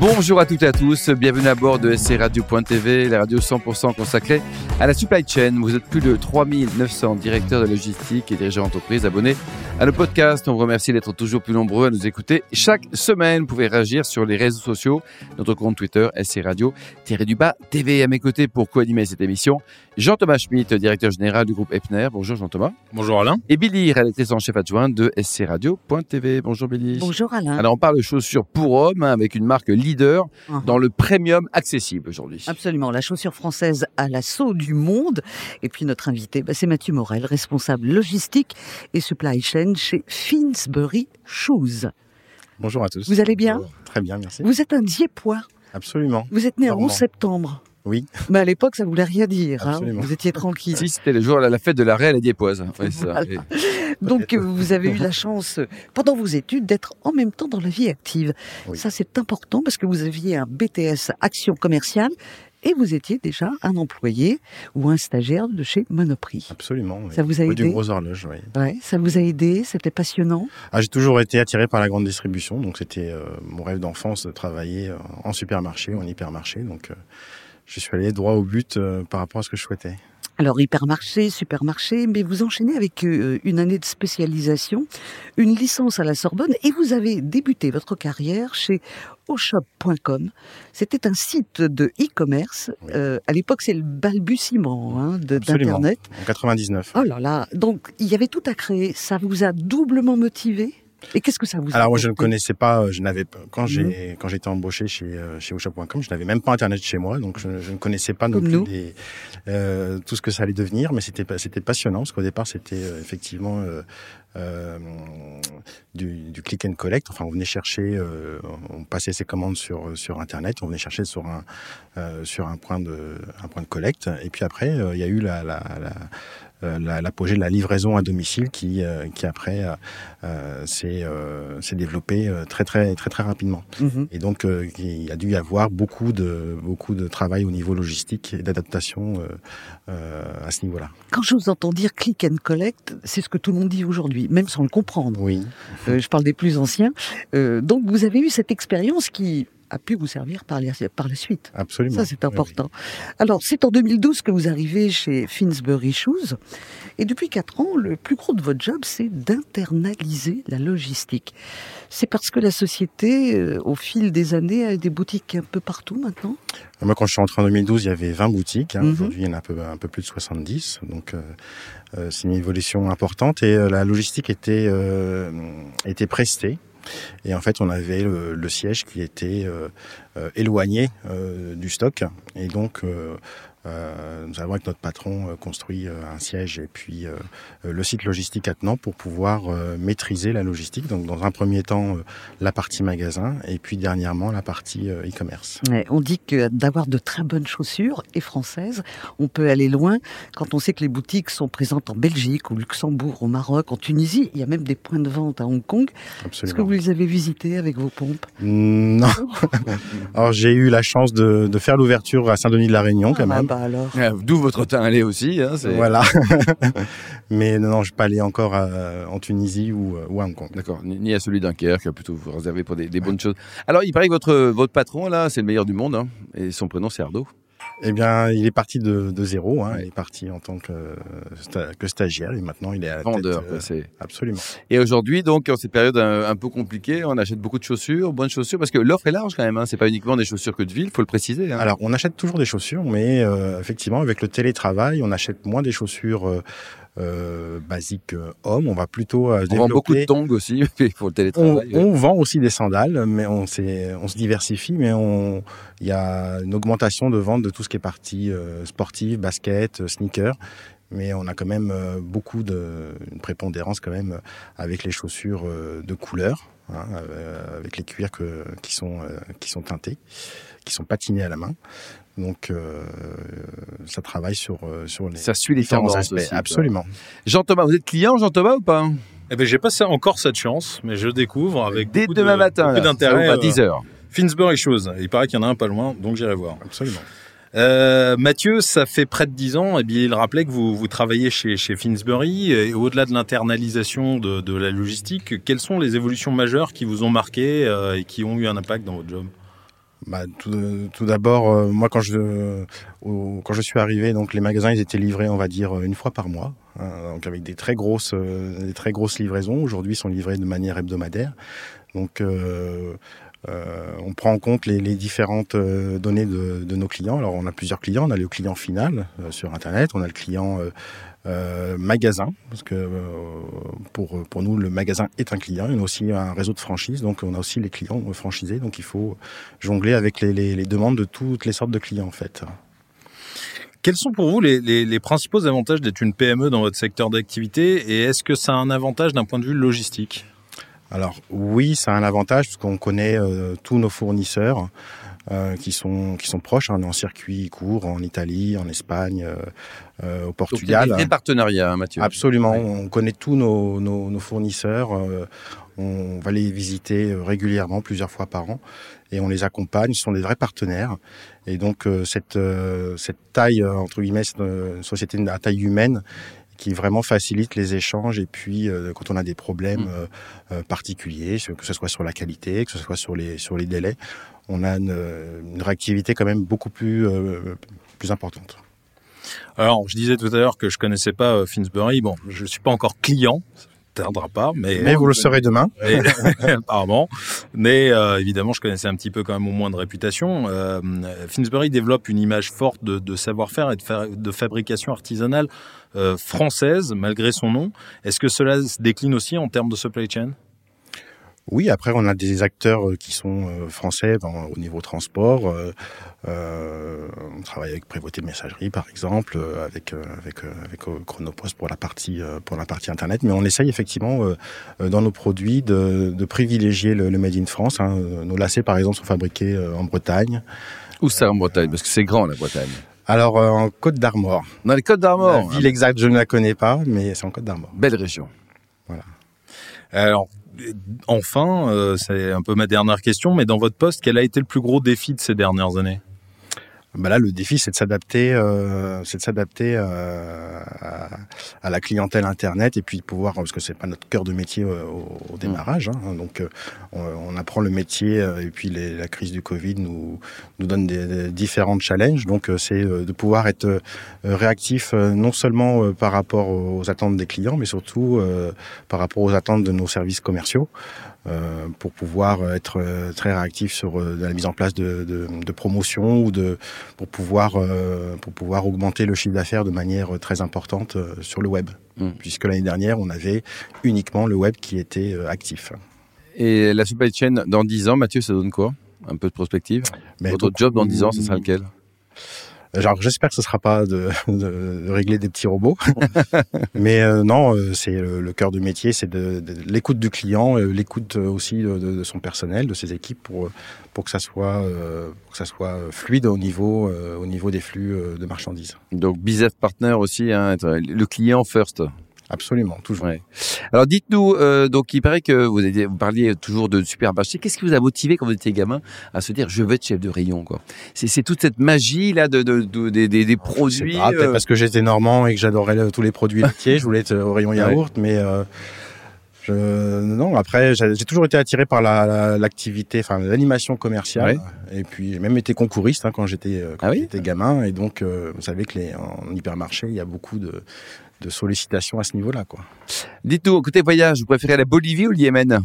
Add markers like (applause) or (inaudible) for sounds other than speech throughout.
Bonjour à toutes et à tous, bienvenue à bord de SC Radio.tv, la radio 100% consacrée à la supply chain. Vous êtes plus de 3900 directeurs de logistique et dirigeants d'entreprise abonnés à nos podcasts. On vous remercie d'être toujours plus nombreux à nous écouter chaque semaine. Vous pouvez réagir sur les réseaux sociaux, notre compte Twitter SC Radio, du bas TV à mes côtés pour co-animer cette émission. Jean-Thomas Schmitt, directeur général du groupe Epner. Bonjour Jean-Thomas. Bonjour Alain. Et Billy, rédactrice en chef adjointe de SC Radio.tv. Bonjour Billy. Bonjour Alain. Alors on parle de chaussures pour hommes hein, avec une marque leader uh-huh. dans le premium accessible aujourd'hui. Absolument, la chaussure française à l'assaut du monde. Et puis notre invité, bah, c'est Mathieu Morel, responsable logistique et supply chain chez Finsbury Shoes. Bonjour à tous. Vous allez bien Très bien, merci. Vous êtes un Diepois. Absolument. Vous êtes né en 11 septembre. Oui. Mais à l'époque, ça voulait rien dire. Hein. Vous étiez tranquille. Si, c'était le jour de la fête de la Réelle à Diepoise. Donc, vous avez eu la chance, pendant vos études, d'être en même temps dans la vie active. Ça, c'est important parce que vous aviez un BTS Action commerciale et vous étiez déjà un employé ou un stagiaire de chez Monoprix. Absolument. Ça vous a aidé. Du gros horloge, oui. Ouais, ça vous a aidé. C'était passionnant. Ah, j'ai toujours été attiré par la grande distribution, donc c'était euh, mon rêve d'enfance de travailler euh, en supermarché, en hypermarché. Donc, euh, je suis allé droit au but euh, par rapport à ce que je souhaitais. Alors hypermarché, supermarché, mais vous enchaînez avec euh, une année de spécialisation, une licence à la Sorbonne et vous avez débuté votre carrière chez oshop.com. C'était un site de e-commerce. Euh, à l'époque, c'est le balbutiement hein, d'Internet. En 99. Oh là là, donc il y avait tout à créer. Ça vous a doublement motivé? Et qu'est-ce que ça vous Alors moi je ne connaissais pas, euh, je n'avais quand j'ai mhm. quand j'étais embauché chez euh, chez Ocha.com, je n'avais même pas internet chez moi, donc je, ne connaissais pas non plus euh, tout ce que ça allait devenir, mais c'était c'était passionnant parce qu'au départ c'était effectivement euh, du, du, click and collect. Enfin, on venait chercher, on passait ses commandes sur sur internet, on venait chercher sur un sur un point de un point de collecte. Et puis après, il y a eu la, la, la l'apogée de la livraison à domicile qui, euh, qui après euh, s'est s'est développé très très très très rapidement. Mhm. Et donc il a dû y avoir beaucoup de beaucoup de travail au niveau logistique et d'adaptation à ce niveau-là. Quand je vous entends dire click and collect, c'est ce que tout le monde dit aujourd'hui, même sans le comprendre. Oui. je parle des plus anciens. donc vous avez eu cette expérience qui a pu vous servir par la, par la suite. Absolument. Ça, c'est important. Alors, c'est en 2012 que vous arrivez chez Finsbury Shoes. Et depuis quatre ans, le plus gros de votre job, c'est d'internaliser la logistique. C'est parce que la société, euh, au fil des années, a des boutiques un peu partout maintenant? Moi, quand je suis entré en 2012, il y avait 20 boutiques. Hein. Mhm. Aujourd'hui, il y en a un peu, un peu plus de 70. Donc, euh, euh, c'est une évolution importante. Et la logistique était, était prestée. Et en fait, on avait le, siège qui était euh, euh, éloigné euh, du stock. Et donc, euh, nous avons avec notre patron euh, construit euh, un siège et puis le site logistique attenant pour pouvoir maîtriser la logistique. Donc dans un premier temps la partie magasin et puis dernièrement la partie e-commerce. on dit que d'avoir de très bonnes chaussures et françaises, on peut aller loin quand on sait que les boutiques sont présentes en Belgique, au Luxembourg, au Maroc, en Tunisie. Il y a même des points de vente à Hong Kong. Est-ce que vous les avez visités avec vos pompes? Non. (laughs) Alors j'ai eu la chance de, de faire l'ouverture à Saint-Denis de la Réunion quand ah, même. Bah alors. Ah, d'où votre teint allé aussi. Hein, voilà. (laughs) Mais non, je ne pas allé encore en Tunisie ou, ou, à Hong Kong. D'accord. Ni à celui d'Unkerque, plutôt réservé pour des, bonnes choses. Alors, il paraît que votre, votre patron, là, c'est le meilleur du monde. Hein, et son prénom, c'est Ardo. Eh bien, il est parti de, de zéro. Hein. Il est parti en tant que, que stagiaire et maintenant il est à vendeur. Euh, c'est absolument. Et aujourd'hui, donc, en cette période un, peu compliquée, on achète beaucoup de chaussures, bonnes chaussures, parce que l'offre est large quand même. Hein. C'est pas uniquement des chaussures que de ville, faut le préciser. Hein. Alors, on achète toujours des chaussures, mais euh, effectivement, avec le télétravail, on achète moins des chaussures euh, basique euh, homme. On va plutôt euh, on vend beaucoup de tongs aussi (laughs) pour le télétravail. On, vend aussi des sandales, mais on, on se diversifie, mais on il y a une augmentation de vente de tout ce qui est partie sportive, basket, sneakers mais on a quand même beaucoup de une prépondérance quand même avec les chaussures de couleur, hein, avec les cuirs que, qui sont qui sont teintés, qui sont patinés à la main. Donc, euh, ça travaille sur, euh, sur les ça suit les différents aspects. Absolument. Jean-Thomas, vous êtes client, Jean-Thomas, ou pas? Eh ben, j'ai pas encore cette chance, mais je découvre avec dès demain matin, beaucoup d'intérêt. À 10 heures. Finsbury Shoes. Il paraît qu'il y en a un pas loin, donc j'irai voir. Absolument. Euh, Mathieu, ça fait près de dix ans, et bien il rappelait que vous, vous travaillez chez, chez Finsbury, au-delà de l'internalisation de, la logistique, quelles sont les évolutions majeures qui vous ont marqué euh, et qui ont eu un impact dans votre job? Bah, tout, tout d'abord, euh, moi quand je quand je suis arrivé, donc les magasins ils étaient livrés, on va dire une fois par mois, hein, donc avec des très grosses des très grosses livraisons. Aujourd'hui, ils sont livrés de manière hebdomadaire. Donc euh, on prend en compte les, différentes euh, données de, nos clients. Alors on a plusieurs clients. On a le client final euh, sur Internet, on a le client magasin, parce que pour, pour nous, le magasin est un client. On a aussi un réseau de franchise, donc on a aussi les clients franchisés. Donc il faut jongler avec les, demandes de toutes les sortes de clients en fait. Quels sont pour vous les, les, les principaux avantages d'être une PME dans votre secteur d'activité? Et est-ce que ça a un avantage d'un point de vue logistique? Alors oui, ça a un avantage parce qu'on connaît euh, tous nos fournisseurs euh, qui sont qui sont proches. Hein, en circuit court en Italie, en Espagne, euh, euh au Portugal. Donc, des partenariats, hein, Mathieu. Absolument. On connaît tous nos, nos, nos fournisseurs. on va les visiter régulièrement, plusieurs fois par an, et on les accompagne. Ce sont des vrais partenaires. Et donc cette cette taille entre guillemets, cette société à taille humaine qui vraiment facilite les échanges et puis euh, quand on a des problèmes mm. euh, euh, particuliers, que ce soit sur la qualité, que ce soit sur les sur les délais, on a une, une réactivité quand même beaucoup plus plus importante. Alors, je disais tout à l'heure que je connaissais pas Finsbury. Bon, je suis pas encore client, tardera pas, mais mais vous le serez demain. (laughs) (laughs) apparemment. Mais euh, évidemment, je connaissais un petit peu quand même au moins de réputation. Euh, Finsbury développe une image forte de, de savoir-faire et de, de, fabrication artisanale euh, française malgré son nom. Est-ce que cela se décline aussi en termes de supply chain? Oui, après on a des acteurs euh, qui sont euh, français au niveau transport. Euh, euh, on travaille avec Prévoté Messagerie par exemple, avec avec avec Chronopost pour la partie pour la partie internet. Mais on essaye effectivement dans nos produits de, de privilégier le, le, made in France. Hein. Nos lacets par exemple sont fabriqués en Bretagne. Où ça en Bretagne? Parce que c'est grand la Bretagne. Alors en Côte d'Armor. Dans les Côtes d'Armor. La ville exacte, je ne la connais pas, mais c'est en Côte d'Armor. Belle région. Voilà. Alors enfin, euh, c'est un peu ma dernière question, mais dans votre poste, quel a été le plus gros défi de ces dernières années? Bah là, le défi, c'est de s'adapter, euh, c'est de s'adapter euh, à, à, la clientèle internet et puis de pouvoir, parce que c'est pas notre cœur de métier euh, au, au, démarrage. Hein, donc, euh, on, on, apprend le métier euh, et puis les, la crise du Covid nous nous donne des, des différents challenges. Donc, c'est de pouvoir être réactif non seulement par rapport aux attentes des clients, mais surtout par rapport aux attentes de nos services commerciaux. Euh, pour pouvoir être euh, très réactif sur euh, la mise en place de, de, de promotions ou de pour pouvoir pour pouvoir augmenter le chiffre d'affaires de manière très importante sur le web, mmh. puisque l'année dernière on avait uniquement le web qui était actif. Et la supply chain dans 10 ans, Mathieu, ça donne quoi? Un peu de prospective? Mais Votre job dans 10 ans, ce sera lequel? Genre, j'espère que ce sera pas de, de, (laughs) de, régler des petits robots, (laughs) mais euh, non, euh, c'est le, le, cœur du métier, c'est de, de l'écoute du client, euh, l'écoute aussi de, son personnel, de ses équipes, pour pour que ça soit pour que ça soit fluide au niveau au niveau des flux de marchandises. Donc business partner aussi, hein, le client first. Absolument, toujours. Ouais. Alors dites-nous, euh, donc il paraît que vous, avez, vous parliez toujours de supermarché. Qu'est-ce qui vous a motivé quand vous étiez gamin à se dire je veux être chef de rayon quoi? C'est toute cette magie là de, de, de, de des, des produits. Pas, euh... parce que j'étais normand et que j'adorais tous les produits laitiers. (laughs) je voulais être au rayon yaourt, ouais. mais euh, je, non. Après, j'ai toujours été attiré par l'activité, la, enfin l'animation commerciale. Ouais. Et puis j'ai même été concouriste hein, quand j'étais euh, ah oui gamin. Et donc, euh, vous savez que les en hypermarché, il y a beaucoup de de sollicitations à ce niveau-là. quoi. Dites-nous, côté voyage, vous préférez la Bolivie ou le Yémen?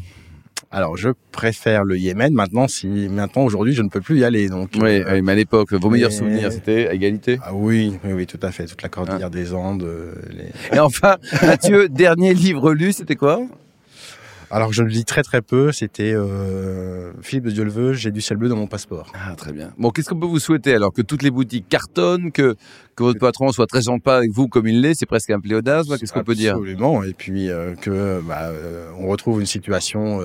Alors, je préfère le Yémen. Maintenant, si maintenant aujourd'hui, je ne peux plus y aller. Donc, oui, euh, mais à l'époque, vos meilleurs souvenirs, c'était à égalité? Ah oui, oui, oui, tout à fait. Toute la cordillère ah. des Andes. Les... Et enfin, Mathieu, (laughs) dernier livre lu, c'était quoi? Alors je le lis très très peu, c'était euh, Philippe de Dieu le veut, j'ai du ciel bleu dans mon passeport. Ah très bien. Bon, qu'est-ce qu'on peut vous souhaiter alors que toutes les boutiques cartonnent, que que votre patron soit très sympa avec vous comme il l'est, c'est presque un pléonasme, qu'est-ce qu'on peut dire? Absolument, et puis euh, que bah, euh, on retrouve une situation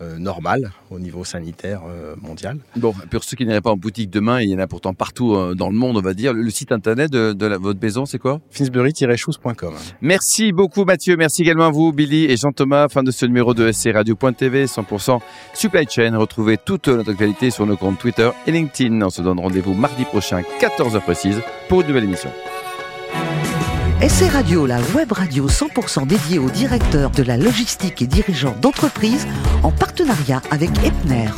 euh, normal au niveau sanitaire mondial. Bon, pour ceux qui n'iraient pas en boutique demain, il y en a pourtant partout dans le monde, on va dire. Le, site internet de, votre maison, c'est quoi? Finsbury-shoes.com. Merci beaucoup Mathieu, merci également à vous Billy et Jean-Thomas. Fin de ce numéro de SC Radio.tv 100% Supply Chain. Retrouvez toute notre actualité sur nos comptes Twitter et LinkedIn. On se donne rendez-vous mardi prochain, 14h précise, pour une nouvelle émission. SC Radio, la web radio 100% dédiée aux directeurs de la logistique et dirigeants d'entreprise en partenariat avec Epner.